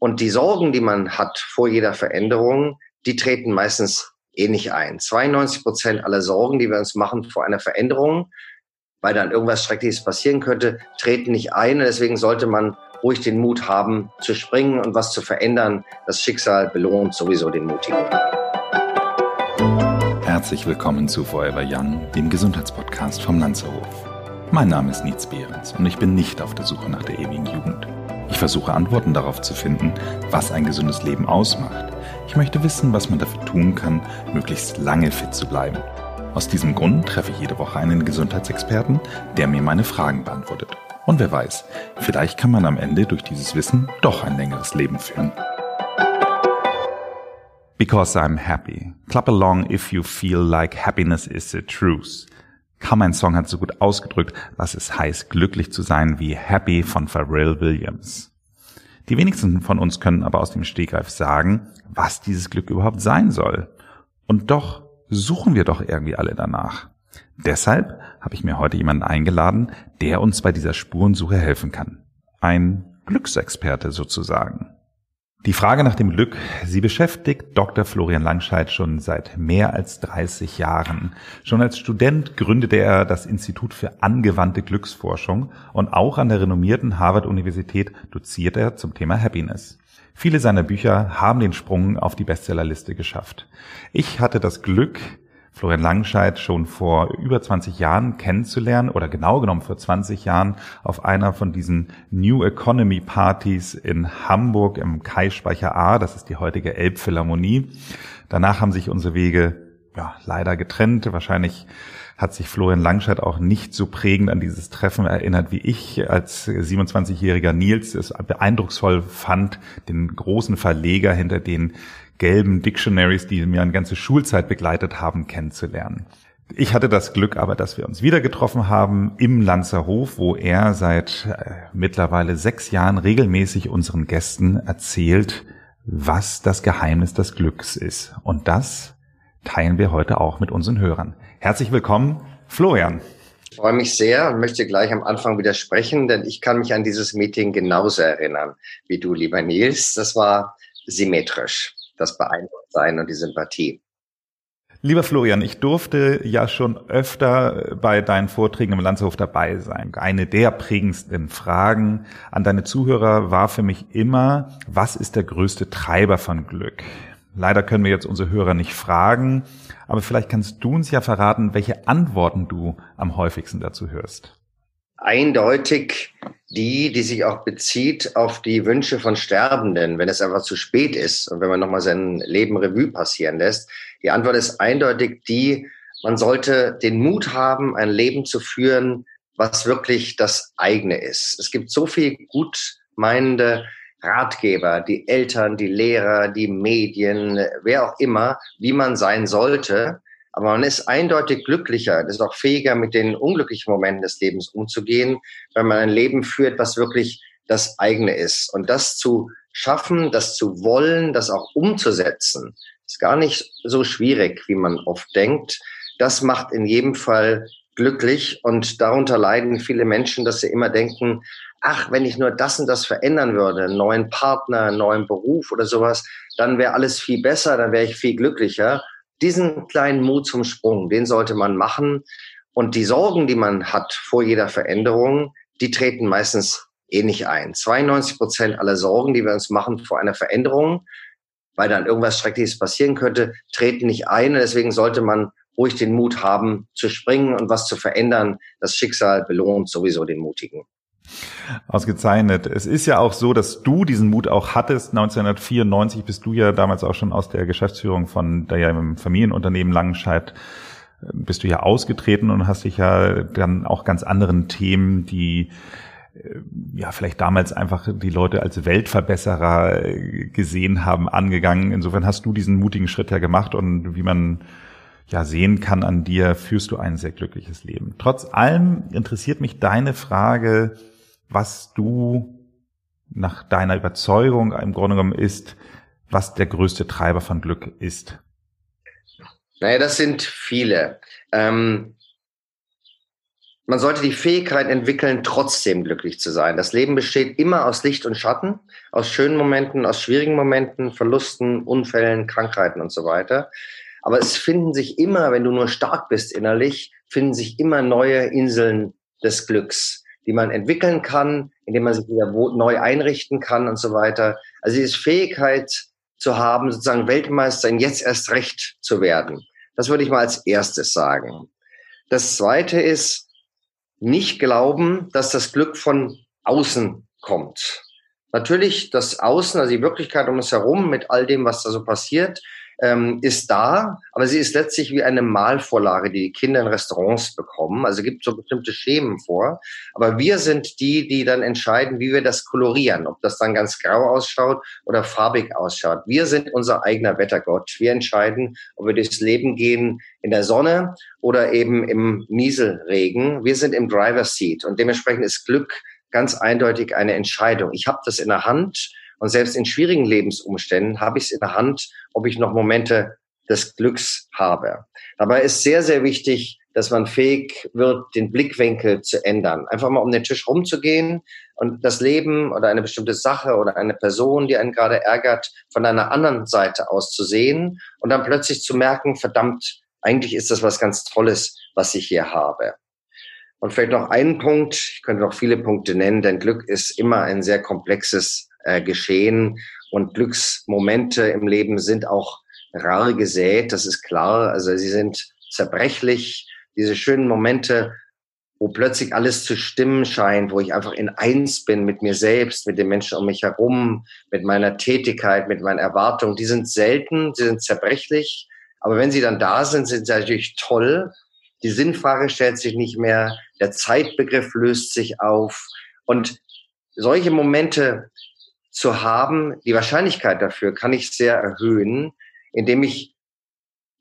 Und die Sorgen, die man hat vor jeder Veränderung, die treten meistens eh nicht ein. 92 Prozent aller Sorgen, die wir uns machen vor einer Veränderung, weil dann irgendwas Schreckliches passieren könnte, treten nicht ein. Und deswegen sollte man ruhig den Mut haben, zu springen und was zu verändern. Das Schicksal belohnt sowieso den Mutigen. Herzlich willkommen zu Forever Young, dem Gesundheitspodcast vom Lanzerhof. Mein Name ist Nietz Behrens und ich bin nicht auf der Suche nach der ewigen Jugend. Ich versuche Antworten darauf zu finden, was ein gesundes Leben ausmacht. Ich möchte wissen, was man dafür tun kann, möglichst lange fit zu bleiben. Aus diesem Grund treffe ich jede Woche einen Gesundheitsexperten, der mir meine Fragen beantwortet. Und wer weiß, vielleicht kann man am Ende durch dieses Wissen doch ein längeres Leben führen. Because I'm happy. Clap along if you feel like happiness is the truth. Kaum ein Song hat so gut ausgedrückt, was es heißt, glücklich zu sein wie Happy von Pharrell Williams. Die wenigsten von uns können aber aus dem Stegreif sagen, was dieses Glück überhaupt sein soll. Und doch suchen wir doch irgendwie alle danach. Deshalb habe ich mir heute jemanden eingeladen, der uns bei dieser Spurensuche helfen kann. Ein Glücksexperte sozusagen. Die Frage nach dem Glück, sie beschäftigt Dr. Florian Langscheid schon seit mehr als 30 Jahren. Schon als Student gründete er das Institut für angewandte Glücksforschung und auch an der renommierten Harvard-Universität doziert er zum Thema Happiness. Viele seiner Bücher haben den Sprung auf die Bestsellerliste geschafft. Ich hatte das Glück, Florian Langscheid schon vor über 20 Jahren kennenzulernen oder genau genommen vor 20 Jahren auf einer von diesen New Economy Partys in Hamburg im Kai-Speicher A, das ist die heutige Elbphilharmonie. Danach haben sich unsere Wege ja, leider getrennt. Wahrscheinlich hat sich Florian Langscheid auch nicht so prägend an dieses Treffen erinnert wie ich als 27-jähriger Nils es beeindrucksvoll fand, den großen Verleger hinter den gelben Dictionaries, die mir eine ganze Schulzeit begleitet haben, kennenzulernen. Ich hatte das Glück aber, dass wir uns wieder getroffen haben im Lanzerhof, wo er seit äh, mittlerweile sechs Jahren regelmäßig unseren Gästen erzählt, was das Geheimnis des Glücks ist. Und das teilen wir heute auch mit unseren Hörern. Herzlich willkommen, Florian. Ich freue mich sehr und möchte gleich am Anfang widersprechen, denn ich kann mich an dieses Meeting genauso erinnern wie du, lieber Nils. Das war symmetrisch das Beeindrucktsein und die Sympathie. Lieber Florian, ich durfte ja schon öfter bei deinen Vorträgen im Landshof dabei sein. Eine der prägendsten Fragen an deine Zuhörer war für mich immer, was ist der größte Treiber von Glück? Leider können wir jetzt unsere Hörer nicht fragen, aber vielleicht kannst du uns ja verraten, welche Antworten du am häufigsten dazu hörst eindeutig die, die sich auch bezieht auf die Wünsche von Sterbenden, wenn es einfach zu spät ist und wenn man nochmal sein Leben Revue passieren lässt. Die Antwort ist eindeutig die, man sollte den Mut haben, ein Leben zu führen, was wirklich das eigene ist. Es gibt so viel gut meinende Ratgeber, die Eltern, die Lehrer, die Medien, wer auch immer, wie man sein sollte. Aber man ist eindeutig glücklicher, ist auch fähiger, mit den unglücklichen Momenten des Lebens umzugehen, wenn man ein Leben führt, was wirklich das eigene ist. Und das zu schaffen, das zu wollen, das auch umzusetzen, ist gar nicht so schwierig, wie man oft denkt. Das macht in jedem Fall glücklich und darunter leiden viele Menschen, dass sie immer denken, ach, wenn ich nur das und das verändern würde, einen neuen Partner, einen neuen Beruf oder sowas, dann wäre alles viel besser, dann wäre ich viel glücklicher diesen kleinen Mut zum Sprung, den sollte man machen. Und die Sorgen, die man hat vor jeder Veränderung, die treten meistens eh nicht ein. 92 Prozent aller Sorgen, die wir uns machen vor einer Veränderung, weil dann irgendwas Schreckliches passieren könnte, treten nicht ein. Und deswegen sollte man ruhig den Mut haben, zu springen und was zu verändern. Das Schicksal belohnt sowieso den Mutigen. Ausgezeichnet. Es ist ja auch so, dass du diesen Mut auch hattest. 1994 bist du ja damals auch schon aus der Geschäftsführung von der Familienunternehmen Langenscheid äh, bist du ja ausgetreten und hast dich ja dann auch ganz anderen Themen, die äh, ja vielleicht damals einfach die Leute als Weltverbesserer äh, gesehen haben, angegangen. Insofern hast du diesen mutigen Schritt ja gemacht und wie man ja sehen kann an dir, führst du ein sehr glückliches Leben. Trotz allem interessiert mich deine Frage, was du nach deiner Überzeugung im Grunde genommen ist, was der größte Treiber von Glück ist? Naja, das sind viele. Ähm, man sollte die Fähigkeit entwickeln, trotzdem glücklich zu sein. Das Leben besteht immer aus Licht und Schatten, aus schönen Momenten, aus schwierigen Momenten, Verlusten, Unfällen, Krankheiten und so weiter. Aber es finden sich immer, wenn du nur stark bist innerlich, finden sich immer neue Inseln des Glücks, die man entwickeln kann, indem man sich wieder neu einrichten kann und so weiter. Also diese Fähigkeit zu haben, sozusagen Weltmeister in jetzt erst recht zu werden. Das würde ich mal als erstes sagen. Das zweite ist, nicht glauben, dass das Glück von außen kommt. Natürlich, das Außen, also die Wirklichkeit um uns herum mit all dem, was da so passiert, ähm, ist da, aber sie ist letztlich wie eine Malvorlage, die die Kinder in Restaurants bekommen. Also gibt so bestimmte Schemen vor. Aber wir sind die, die dann entscheiden, wie wir das kolorieren, ob das dann ganz grau ausschaut oder farbig ausschaut. Wir sind unser eigener Wettergott. Wir entscheiden, ob wir durchs Leben gehen in der Sonne oder eben im Nieselregen. Wir sind im Driver's Seat und dementsprechend ist Glück ganz eindeutig eine Entscheidung. Ich habe das in der Hand und selbst in schwierigen Lebensumständen habe ich es in der Hand, ob ich noch Momente des Glücks habe. Dabei ist sehr, sehr wichtig, dass man fähig wird, den Blickwinkel zu ändern. Einfach mal um den Tisch rumzugehen und das Leben oder eine bestimmte Sache oder eine Person, die einen gerade ärgert, von einer anderen Seite aus zu sehen und dann plötzlich zu merken, verdammt, eigentlich ist das was ganz Tolles, was ich hier habe. Und vielleicht noch einen Punkt, ich könnte noch viele Punkte nennen, denn Glück ist immer ein sehr komplexes äh, geschehen. Und Glücksmomente im Leben sind auch rar gesät, das ist klar. Also sie sind zerbrechlich. Diese schönen Momente, wo plötzlich alles zu stimmen scheint, wo ich einfach in eins bin mit mir selbst, mit den Menschen um mich herum, mit meiner Tätigkeit, mit meinen Erwartungen, die sind selten, sie sind zerbrechlich. Aber wenn sie dann da sind, sind sie natürlich toll. Die Sinnfrage stellt sich nicht mehr, der Zeitbegriff löst sich auf. Und solche Momente zu haben, die Wahrscheinlichkeit dafür kann ich sehr erhöhen, indem ich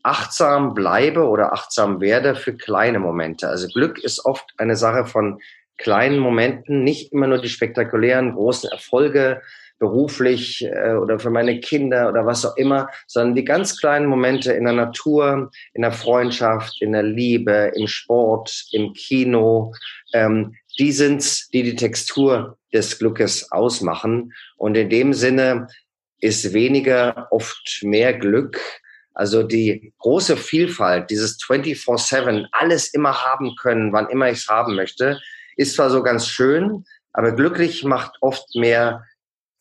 achtsam bleibe oder achtsam werde für kleine Momente. Also Glück ist oft eine Sache von kleinen Momenten, nicht immer nur die spektakulären großen Erfolge beruflich äh, oder für meine Kinder oder was auch immer, sondern die ganz kleinen Momente in der Natur, in der Freundschaft, in der Liebe, im Sport, im Kino, ähm, die sind's, die die Textur des Glückes ausmachen. Und in dem Sinne ist weniger oft mehr Glück. Also die große Vielfalt, dieses 24-7, alles immer haben können, wann immer ich es haben möchte, ist zwar so ganz schön, aber glücklich macht oft mehr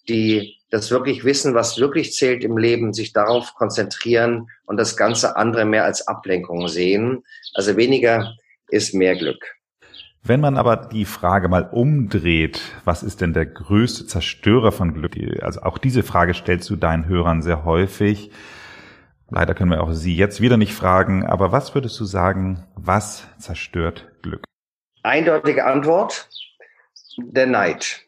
die das wirklich wissen, was wirklich zählt im Leben, sich darauf konzentrieren und das ganze andere mehr als Ablenkung sehen. Also weniger ist mehr Glück. Wenn man aber die Frage mal umdreht, was ist denn der größte Zerstörer von Glück? Also auch diese Frage stellst du deinen Hörern sehr häufig. Leider können wir auch sie jetzt wieder nicht fragen, aber was würdest du sagen, was zerstört Glück? Eindeutige Antwort, der Neid.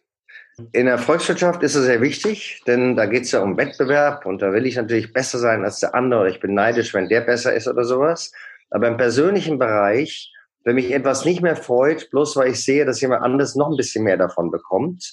In der Volkswirtschaft ist es sehr wichtig, denn da geht es ja um Wettbewerb und da will ich natürlich besser sein als der andere ich bin neidisch, wenn der besser ist oder sowas. Aber im persönlichen Bereich wenn mich etwas nicht mehr freut, bloß weil ich sehe, dass jemand anderes noch ein bisschen mehr davon bekommt,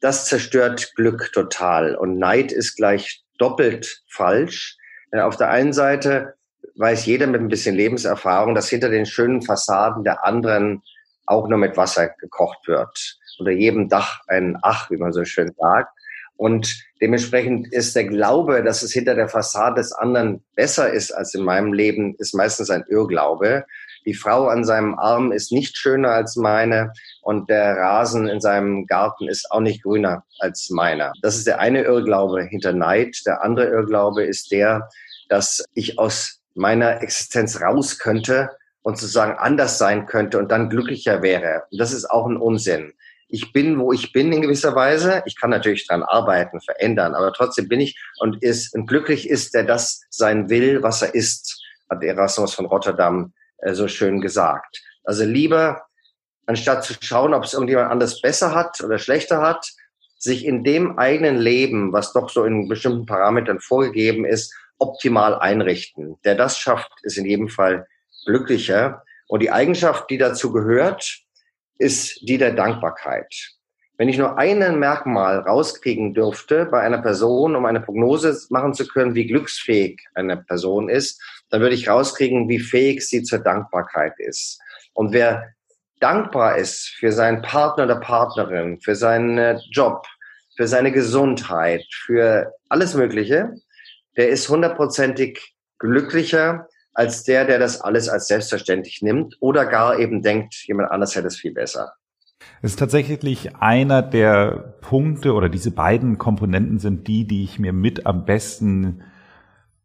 das zerstört Glück total. Und Neid ist gleich doppelt falsch. Denn auf der einen Seite weiß jeder mit ein bisschen Lebenserfahrung, dass hinter den schönen Fassaden der anderen auch nur mit Wasser gekocht wird. Unter jedem Dach ein Ach, wie man so schön sagt. Und dementsprechend ist der Glaube, dass es hinter der Fassade des anderen besser ist als in meinem Leben, ist meistens ein Irrglaube. Die Frau an seinem Arm ist nicht schöner als meine und der Rasen in seinem Garten ist auch nicht grüner als meiner. Das ist der eine Irrglaube hinter Neid. Der andere Irrglaube ist der, dass ich aus meiner Existenz raus könnte und sozusagen anders sein könnte und dann glücklicher wäre. Und das ist auch ein Unsinn. Ich bin, wo ich bin in gewisser Weise. Ich kann natürlich dran arbeiten, verändern, aber trotzdem bin ich und ist und glücklich ist, der das sein will, was er ist, hat Erasmus von Rotterdam so schön gesagt. Also lieber, anstatt zu schauen, ob es irgendjemand anders besser hat oder schlechter hat, sich in dem eigenen Leben, was doch so in bestimmten Parametern vorgegeben ist, optimal einrichten. Der das schafft, ist in jedem Fall glücklicher. Und die Eigenschaft, die dazu gehört, ist die der Dankbarkeit. Wenn ich nur einen Merkmal rauskriegen dürfte bei einer Person, um eine Prognose machen zu können, wie glücksfähig eine Person ist, dann würde ich rauskriegen, wie fähig sie zur Dankbarkeit ist. Und wer dankbar ist für seinen Partner oder Partnerin, für seinen äh, Job, für seine Gesundheit, für alles Mögliche, der ist hundertprozentig glücklicher als der, der das alles als selbstverständlich nimmt oder gar eben denkt, jemand anders hätte es viel besser. Ist tatsächlich einer der Punkte oder diese beiden Komponenten sind die, die ich mir mit am besten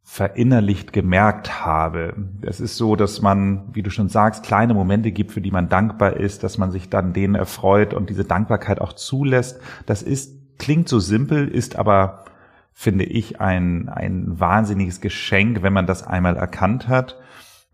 verinnerlicht gemerkt habe. Es ist so, dass man, wie du schon sagst, kleine Momente gibt, für die man dankbar ist, dass man sich dann denen erfreut und diese Dankbarkeit auch zulässt. Das ist, klingt so simpel, ist aber, finde ich, ein, ein wahnsinniges Geschenk, wenn man das einmal erkannt hat.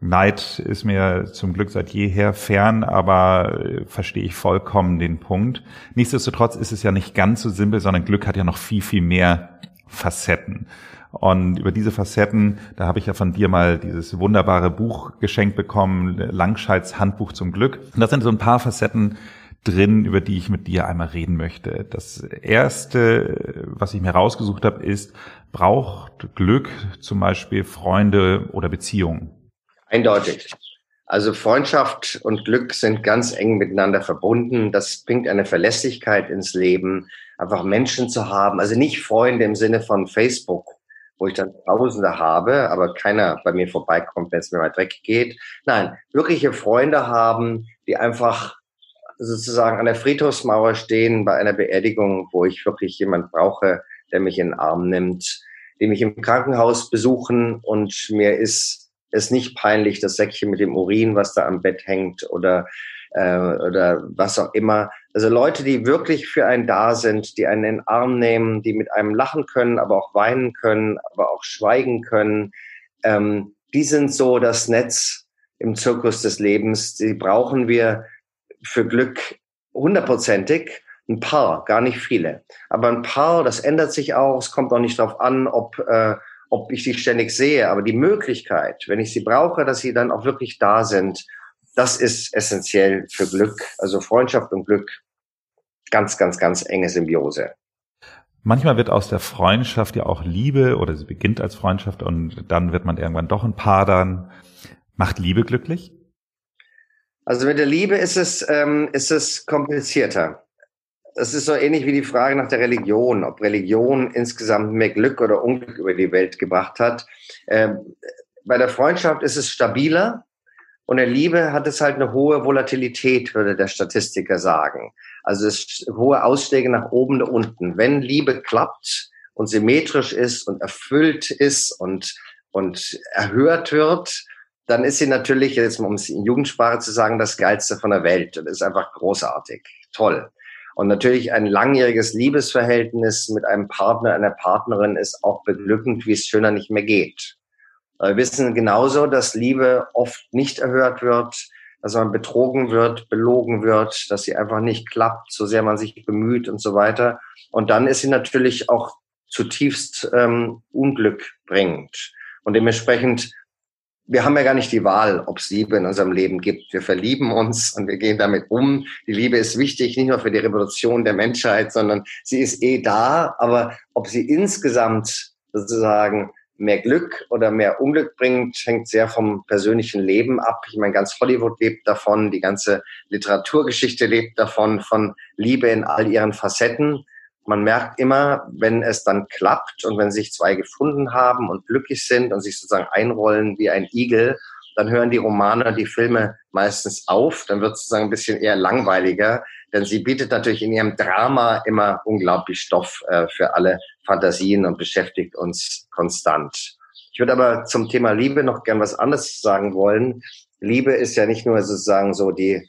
Neid ist mir zum Glück seit jeher fern, aber äh, verstehe ich vollkommen den Punkt. Nichtsdestotrotz ist es ja nicht ganz so simpel, sondern Glück hat ja noch viel, viel mehr Facetten. Und über diese Facetten, da habe ich ja von dir mal dieses wunderbare Buch geschenkt bekommen, Langscheids Handbuch zum Glück. Und da sind so ein paar Facetten drin, über die ich mit dir einmal reden möchte. Das erste, was ich mir rausgesucht habe, ist, braucht Glück zum Beispiel Freunde oder Beziehungen? Eindeutig. Also Freundschaft und Glück sind ganz eng miteinander verbunden. Das bringt eine Verlässlichkeit ins Leben, einfach Menschen zu haben. Also nicht Freunde im Sinne von Facebook, wo ich dann Tausende habe, aber keiner bei mir vorbeikommt, wenn es mir weit weg geht. Nein, wirkliche Freunde haben, die einfach sozusagen an der Friedhofsmauer stehen bei einer Beerdigung, wo ich wirklich jemand brauche, der mich in den Arm nimmt, die mich im Krankenhaus besuchen und mir ist es nicht peinlich, das Säckchen mit dem Urin, was da am Bett hängt oder äh, oder was auch immer. Also Leute, die wirklich für einen da sind, die einen in den Arm nehmen, die mit einem lachen können, aber auch weinen können, aber auch schweigen können. Ähm, die sind so das Netz im Zirkus des Lebens. Die brauchen wir für Glück hundertprozentig. Ein paar, gar nicht viele. Aber ein paar, das ändert sich auch. Es kommt auch nicht darauf an, ob, äh, ob ich sie ständig sehe. Aber die Möglichkeit, wenn ich sie brauche, dass sie dann auch wirklich da sind das ist essentiell für Glück. Also Freundschaft und Glück, ganz, ganz, ganz enge Symbiose. Manchmal wird aus der Freundschaft ja auch Liebe oder sie beginnt als Freundschaft und dann wird man irgendwann doch ein Paar dann. Macht Liebe glücklich? Also mit der Liebe ist es, ähm, ist es komplizierter. Es ist so ähnlich wie die Frage nach der Religion, ob Religion insgesamt mehr Glück oder Unglück über die Welt gebracht hat. Ähm, bei der Freundschaft ist es stabiler, und der Liebe hat es halt eine hohe Volatilität, würde der Statistiker sagen. Also es hohe Ausschläge nach oben und unten. Wenn Liebe klappt und symmetrisch ist und erfüllt ist und, und erhört wird, dann ist sie natürlich, jetzt um es in Jugendsprache zu sagen, das Geilste von der Welt und ist einfach großartig, toll. Und natürlich ein langjähriges Liebesverhältnis mit einem Partner, einer Partnerin ist auch beglückend, wie es schöner nicht mehr geht. Wir wissen genauso, dass Liebe oft nicht erhört wird, dass man betrogen wird, belogen wird, dass sie einfach nicht klappt, so sehr man sich bemüht und so weiter. Und dann ist sie natürlich auch zutiefst ähm, Unglück bringt. Und dementsprechend, wir haben ja gar nicht die Wahl, ob es Liebe in unserem Leben gibt. Wir verlieben uns und wir gehen damit um. Die Liebe ist wichtig, nicht nur für die Revolution der Menschheit, sondern sie ist eh da. Aber ob sie insgesamt sozusagen mehr Glück oder mehr Unglück bringt, hängt sehr vom persönlichen Leben ab. Ich meine, ganz Hollywood lebt davon, die ganze Literaturgeschichte lebt davon, von Liebe in all ihren Facetten. Man merkt immer, wenn es dann klappt und wenn sich zwei gefunden haben und glücklich sind und sich sozusagen einrollen wie ein Igel, dann hören die Romane, die Filme meistens auf. Dann wird es sozusagen ein bisschen eher langweiliger, denn sie bietet natürlich in ihrem Drama immer unglaublich Stoff äh, für alle Fantasien und beschäftigt uns konstant. Ich würde aber zum Thema Liebe noch gern was anderes sagen wollen. Liebe ist ja nicht nur sozusagen so die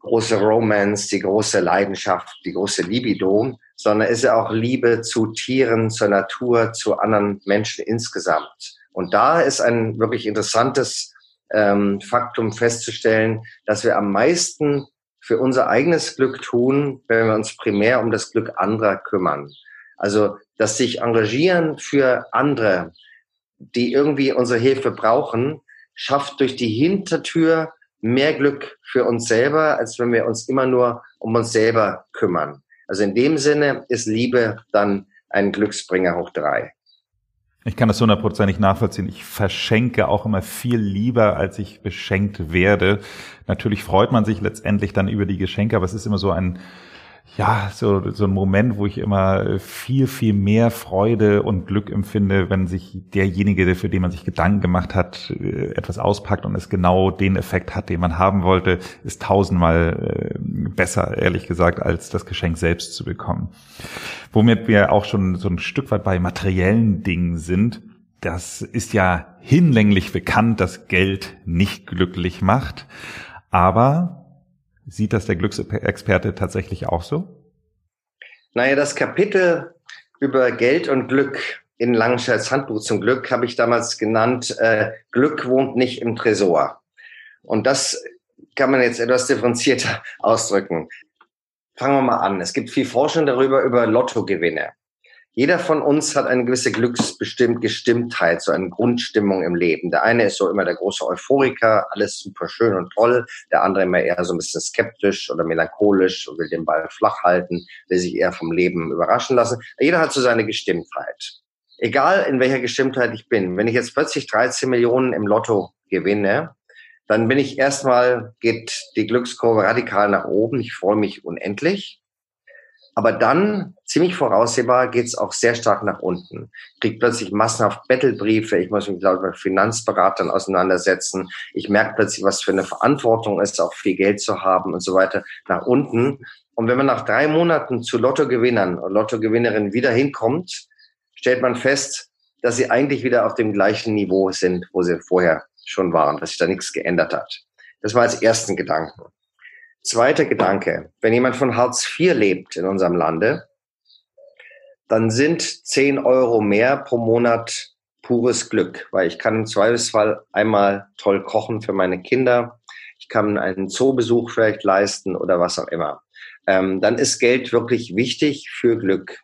große Romance, die große Leidenschaft, die große Libido, sondern ist ja auch Liebe zu Tieren, zur Natur, zu anderen Menschen insgesamt. Und da ist ein wirklich interessantes ähm, Faktum festzustellen, dass wir am meisten für unser eigenes Glück tun, wenn wir uns primär um das Glück anderer kümmern. Also das sich engagieren für andere, die irgendwie unsere Hilfe brauchen, schafft durch die Hintertür mehr Glück für uns selber, als wenn wir uns immer nur um uns selber kümmern. Also in dem Sinne ist Liebe dann ein Glücksbringer hoch drei. Ich kann das hundertprozentig nachvollziehen. Ich verschenke auch immer viel lieber, als ich beschenkt werde. Natürlich freut man sich letztendlich dann über die Geschenke, aber es ist immer so ein, ja, so, so ein Moment, wo ich immer viel, viel mehr Freude und Glück empfinde, wenn sich derjenige, für den man sich Gedanken gemacht hat, äh, etwas auspackt und es genau den Effekt hat, den man haben wollte, ist tausendmal äh, besser, ehrlich gesagt, als das Geschenk selbst zu bekommen. Womit wir auch schon so ein Stück weit bei materiellen Dingen sind. Das ist ja hinlänglich bekannt, dass Geld nicht glücklich macht. Aber Sieht das der Glücksexperte tatsächlich auch so? Naja, das Kapitel über Geld und Glück in Langenscheids Handbuch zum Glück habe ich damals genannt, äh, Glück wohnt nicht im Tresor. Und das kann man jetzt etwas differenzierter ausdrücken. Fangen wir mal an. Es gibt viel Forschung darüber, über Lottogewinne. Jeder von uns hat eine gewisse Glücksbestimmt so eine Grundstimmung im Leben. Der eine ist so immer der große Euphoriker, alles super schön und toll. Der andere immer eher so ein bisschen skeptisch oder melancholisch und will den Ball flach halten, will sich eher vom Leben überraschen lassen. Jeder hat so seine Gestimmtheit. Egal in welcher Gestimmtheit ich bin, wenn ich jetzt plötzlich 13 Millionen im Lotto gewinne, dann bin ich erstmal, geht die Glückskurve radikal nach oben. Ich freue mich unendlich. Aber dann, ziemlich voraussehbar, geht es auch sehr stark nach unten. Ich kriege plötzlich massenhaft Bettelbriefe, ich muss mich laut mit Finanzberatern auseinandersetzen. Ich merke plötzlich, was für eine Verantwortung ist, auch viel Geld zu haben und so weiter, nach unten. Und wenn man nach drei Monaten zu Lottogewinnern und Lottogewinnerinnen wieder hinkommt, stellt man fest, dass sie eigentlich wieder auf dem gleichen Niveau sind, wo sie vorher schon waren, dass sich da nichts geändert hat. Das war als ersten Gedanken. Zweiter Gedanke. Wenn jemand von Hartz IV lebt in unserem Lande, dann sind 10 Euro mehr pro Monat pures Glück, weil ich kann im Zweifelsfall einmal toll kochen für meine Kinder. Ich kann einen Zoobesuch vielleicht leisten oder was auch immer. Ähm, dann ist Geld wirklich wichtig für Glück.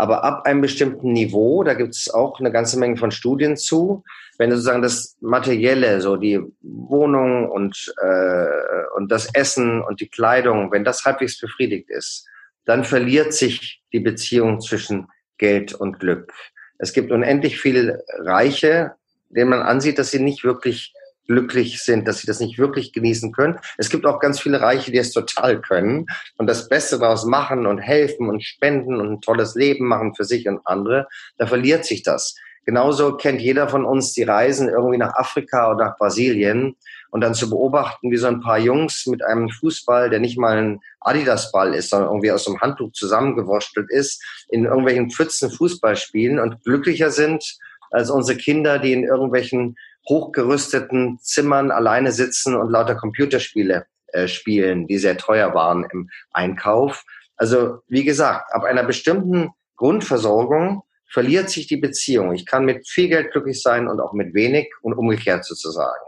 Aber ab einem bestimmten Niveau, da gibt es auch eine ganze Menge von Studien zu, wenn sozusagen das Materielle, so die Wohnung und, äh, und das Essen und die Kleidung, wenn das halbwegs befriedigt ist, dann verliert sich die Beziehung zwischen Geld und Glück. Es gibt unendlich viele Reiche, denen man ansieht, dass sie nicht wirklich glücklich sind, dass sie das nicht wirklich genießen können. Es gibt auch ganz viele Reiche, die es total können und das Beste daraus machen und helfen und spenden und ein tolles Leben machen für sich und andere. Da verliert sich das. Genauso kennt jeder von uns die Reisen irgendwie nach Afrika oder nach Brasilien und dann zu beobachten, wie so ein paar Jungs mit einem Fußball, der nicht mal ein Adidas-Ball ist, sondern irgendwie aus einem Handtuch zusammengewurstelt ist, in irgendwelchen Pfützen Fußball spielen und glücklicher sind als unsere Kinder, die in irgendwelchen hochgerüsteten Zimmern alleine sitzen und lauter Computerspiele äh, spielen, die sehr teuer waren im Einkauf. Also wie gesagt, ab einer bestimmten Grundversorgung verliert sich die Beziehung. Ich kann mit viel Geld glücklich sein und auch mit wenig und umgekehrt sozusagen.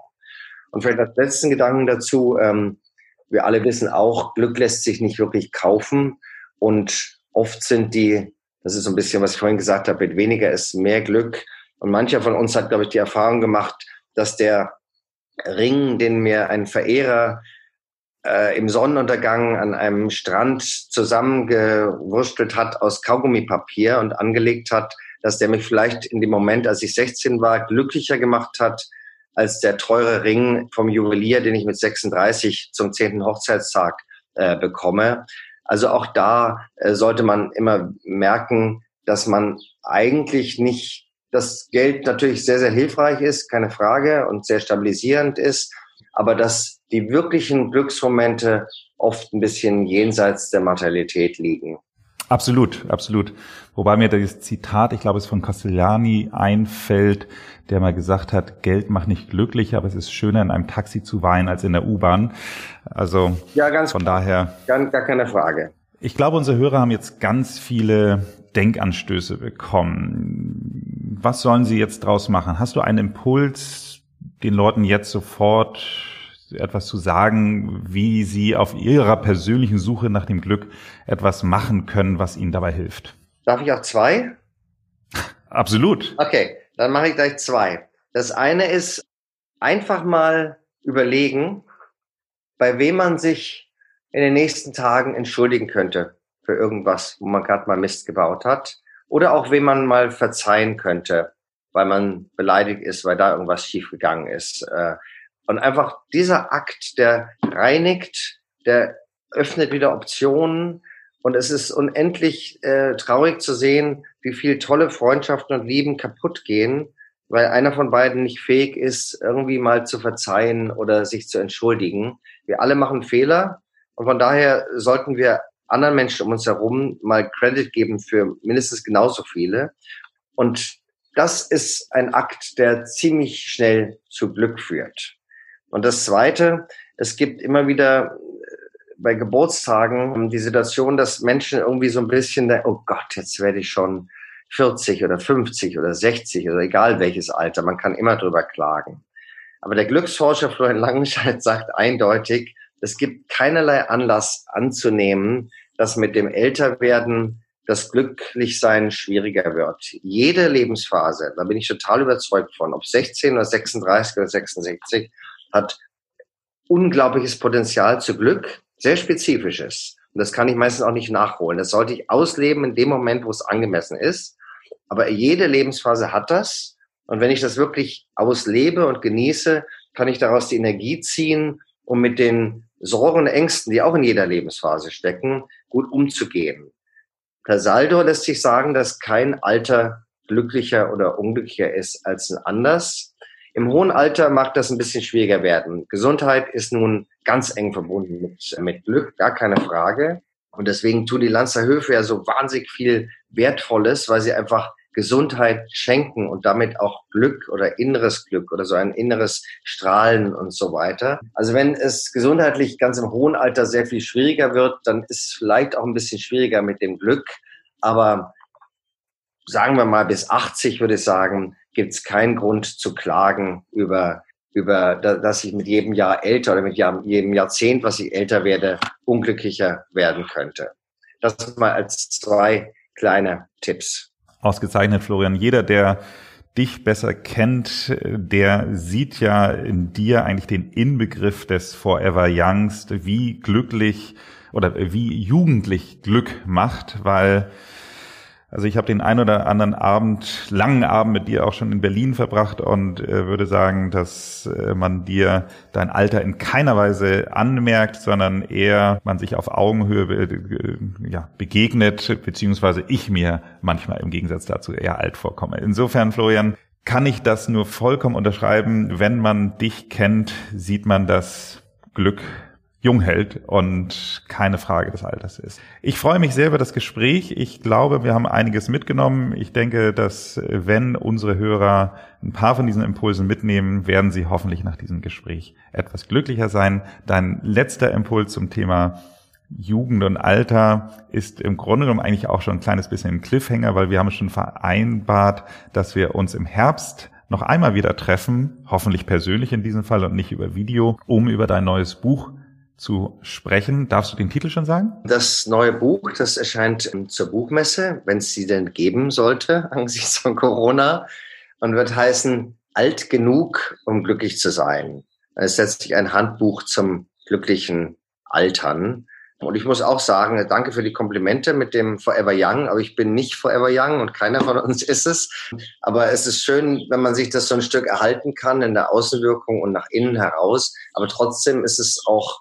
Und vielleicht als letzten Gedanken dazu, ähm, wir alle wissen auch, Glück lässt sich nicht wirklich kaufen und oft sind die, das ist so ein bisschen, was ich vorhin gesagt habe, mit weniger ist mehr Glück. Und mancher von uns hat, glaube ich, die Erfahrung gemacht, dass der Ring, den mir ein Verehrer äh, im Sonnenuntergang an einem Strand zusammengewurstelt hat aus Kaugummipapier und angelegt hat, dass der mich vielleicht in dem Moment, als ich 16 war, glücklicher gemacht hat als der teure Ring vom Juwelier, den ich mit 36 zum 10. Hochzeitstag äh, bekomme. Also auch da äh, sollte man immer merken, dass man eigentlich nicht das Geld natürlich sehr, sehr hilfreich ist, keine Frage, und sehr stabilisierend ist, aber dass die wirklichen Glücksmomente oft ein bisschen jenseits der Materialität liegen. Absolut, absolut. Wobei mir das Zitat, ich glaube, es von Castellani einfällt, der mal gesagt hat, Geld macht nicht glücklich, aber es ist schöner, in einem Taxi zu weinen als in der U-Bahn. Also ja, ganz von daher. Gar, gar keine Frage. Ich glaube, unsere Hörer haben jetzt ganz viele Denkanstöße bekommen. Was sollen sie jetzt draus machen? Hast du einen Impuls, den Leuten jetzt sofort etwas zu sagen, wie sie auf ihrer persönlichen Suche nach dem Glück etwas machen können, was ihnen dabei hilft? Darf ich auch zwei? Absolut. Okay, dann mache ich gleich zwei. Das eine ist einfach mal überlegen, bei wem man sich in den nächsten Tagen entschuldigen könnte für irgendwas, wo man gerade mal Mist gebaut hat. Oder auch wem man mal verzeihen könnte weil man beleidigt ist, weil da irgendwas schiefgegangen ist. Äh, und einfach dieser Akt, der reinigt, der öffnet wieder Optionen. Und es ist unendlich äh, traurig zu sehen, wie viel tolle Freundschaften und Lieben kaputt gehen, weil einer von beiden nicht fähig ist, irgendwie mal zu verzeihen oder sich zu entschuldigen. Wir alle machen Fehler und von daher sollten wir anderen Menschen um uns herum mal Credit geben für mindestens genauso viele. Und das ist ein Akt, der ziemlich schnell zu Glück führt. Und das Zweite, es gibt immer wieder äh, bei Geburtstagen die Situation, dass Menschen irgendwie so ein bisschen, oh Gott, jetzt werde ich schon 40 oder 50 oder 60 oder egal welches Alter, man kann immer drüber klagen. Aber der Glücksforscher Florian Langenscheid sagt eindeutig, es gibt keinerlei Anlass anzunehmen, dass mit dem Älterwerden das Glücklichsein schwieriger wird. Jede Lebensphase, da bin ich total überzeugt von, ob 16 oder 36 oder 66, hat unglaubliches Potenzial zu Glück, sehr spezifisches. Und das kann ich meistens auch nicht nachholen. Das sollte ich ausleben in dem Moment, wo es angemessen ist. Aber jede Lebensphase hat das. Und wenn ich das wirklich auslebe und genieße, kann ich daraus die Energie ziehen, um mit den Sorgen und Ängsten, die auch in jeder Lebensphase stecken, gut umzugehen. Per Saldo lässt sich sagen, dass kein Alter glücklicher oder unglücklicher ist als ein anders. Im hohen Alter macht das ein bisschen schwieriger werden. Gesundheit ist nun ganz eng verbunden mit, mit Glück, gar keine Frage. Und deswegen tun die Lanzer Höfe ja so wahnsinnig viel Wertvolles, weil sie einfach Gesundheit schenken und damit auch Glück oder inneres Glück oder so ein inneres Strahlen und so weiter. Also wenn es gesundheitlich ganz im hohen Alter sehr viel schwieriger wird, dann ist es vielleicht auch ein bisschen schwieriger mit dem Glück. Aber sagen wir mal bis 80 würde ich sagen, gibt es keinen Grund zu klagen über über, dass ich mit jedem Jahr älter oder mit jedem Jahrzehnt, was ich älter werde, unglücklicher werden könnte. Das mal als zwei kleine Tipps. Ausgezeichnet, Florian. Jeder, der dich besser kennt, der sieht ja in dir eigentlich den Inbegriff des Forever Youngs, wie glücklich oder wie jugendlich Glück macht, weil also ich habe den ein oder anderen Abend, langen Abend mit dir auch schon in Berlin verbracht und äh, würde sagen, dass äh, man dir dein Alter in keiner Weise anmerkt, sondern eher man sich auf Augenhöhe äh, ja, begegnet, beziehungsweise ich mir manchmal im Gegensatz dazu eher alt vorkomme. Insofern, Florian, kann ich das nur vollkommen unterschreiben. Wenn man dich kennt, sieht man das Glück jung hält und keine Frage des Alters ist. Ich freue mich sehr über das Gespräch. Ich glaube, wir haben einiges mitgenommen. Ich denke, dass wenn unsere Hörer ein paar von diesen Impulsen mitnehmen, werden sie hoffentlich nach diesem Gespräch etwas glücklicher sein. Dein letzter Impuls zum Thema Jugend und Alter ist im Grunde genommen eigentlich auch schon ein kleines bisschen ein Cliffhanger, weil wir haben schon vereinbart, dass wir uns im Herbst noch einmal wieder treffen, hoffentlich persönlich in diesem Fall und nicht über Video, um über dein neues Buch zu sprechen. Darfst du den Titel schon sagen? Das neue Buch, das erscheint zur Buchmesse, wenn es sie denn geben sollte, angesichts von Corona, und wird heißen Alt genug, um glücklich zu sein. Es setzt sich ein Handbuch zum glücklichen Altern. Und ich muss auch sagen, danke für die Komplimente mit dem Forever Young, aber ich bin nicht Forever Young und keiner von uns ist es. Aber es ist schön, wenn man sich das so ein Stück erhalten kann in der Außenwirkung und nach innen heraus. Aber trotzdem ist es auch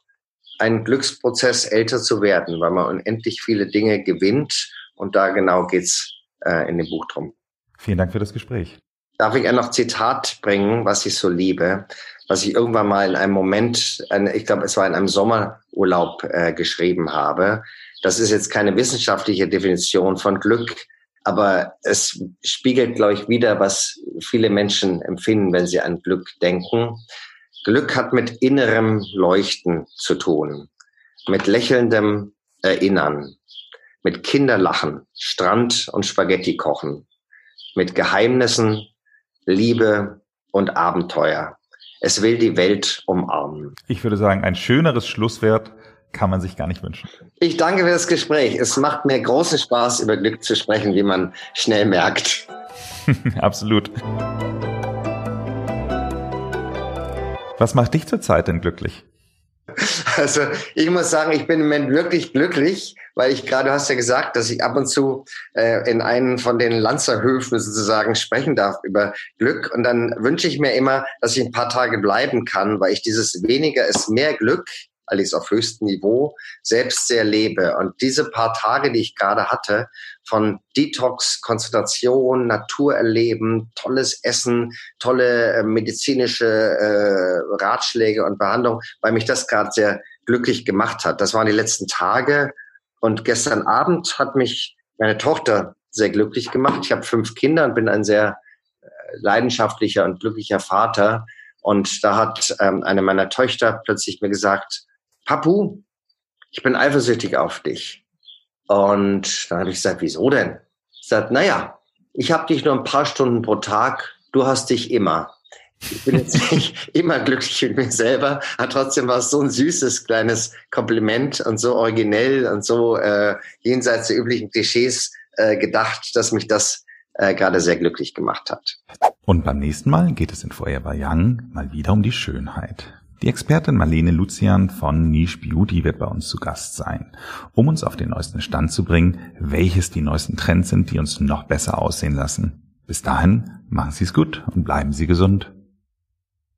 ein Glücksprozess, älter zu werden, weil man unendlich viele Dinge gewinnt. Und da genau geht's äh, in dem Buch drum. Vielen Dank für das Gespräch. Darf ich ein noch Zitat bringen, was ich so liebe, was ich irgendwann mal in einem Moment, ich glaube, es war in einem Sommerurlaub äh, geschrieben habe. Das ist jetzt keine wissenschaftliche Definition von Glück, aber es spiegelt, glaube ich, wieder, was viele Menschen empfinden, wenn sie an Glück denken. Glück hat mit innerem Leuchten zu tun, mit lächelndem Erinnern, mit Kinderlachen, Strand und Spaghetti kochen, mit Geheimnissen, Liebe und Abenteuer. Es will die Welt umarmen. Ich würde sagen, ein schöneres Schlusswert kann man sich gar nicht wünschen. Ich danke für das Gespräch. Es macht mir großen Spaß, über Glück zu sprechen, wie man schnell merkt. Absolut. Was macht dich zurzeit denn glücklich? Also ich muss sagen, ich bin im Moment wirklich glücklich, weil ich gerade, du hast ja gesagt, dass ich ab und zu äh, in einen von den Lanzerhöfen sozusagen sprechen darf über Glück. Und dann wünsche ich mir immer, dass ich ein paar Tage bleiben kann, weil ich dieses weniger ist mehr Glück allerdings auf höchstem Niveau, selbst sehr lebe. Und diese paar Tage, die ich gerade hatte, von Detox, Konzentration, Natur erleben, tolles Essen, tolle äh, medizinische äh, Ratschläge und Behandlung, weil mich das gerade sehr glücklich gemacht hat. Das waren die letzten Tage. Und gestern Abend hat mich meine Tochter sehr glücklich gemacht. Ich habe fünf Kinder und bin ein sehr äh, leidenschaftlicher und glücklicher Vater. Und da hat ähm, eine meiner Töchter plötzlich mir gesagt, Papu, ich bin eifersüchtig auf dich. Und dann habe ich gesagt, wieso denn? Ich sagte, naja, ich habe dich nur ein paar Stunden pro Tag, du hast dich immer. Ich bin jetzt nicht immer glücklich mit mir selber, aber trotzdem war es so ein süßes kleines Kompliment und so originell und so äh, jenseits der üblichen Klischees äh, gedacht, dass mich das äh, gerade sehr glücklich gemacht hat. Und beim nächsten Mal geht es in Forever Young mal wieder um die Schönheit. Die Expertin Marlene Lucian von Niche Beauty wird bei uns zu Gast sein, um uns auf den neuesten Stand zu bringen, welches die neuesten Trends sind, die uns noch besser aussehen lassen. Bis dahin, machen Sie es gut und bleiben Sie gesund.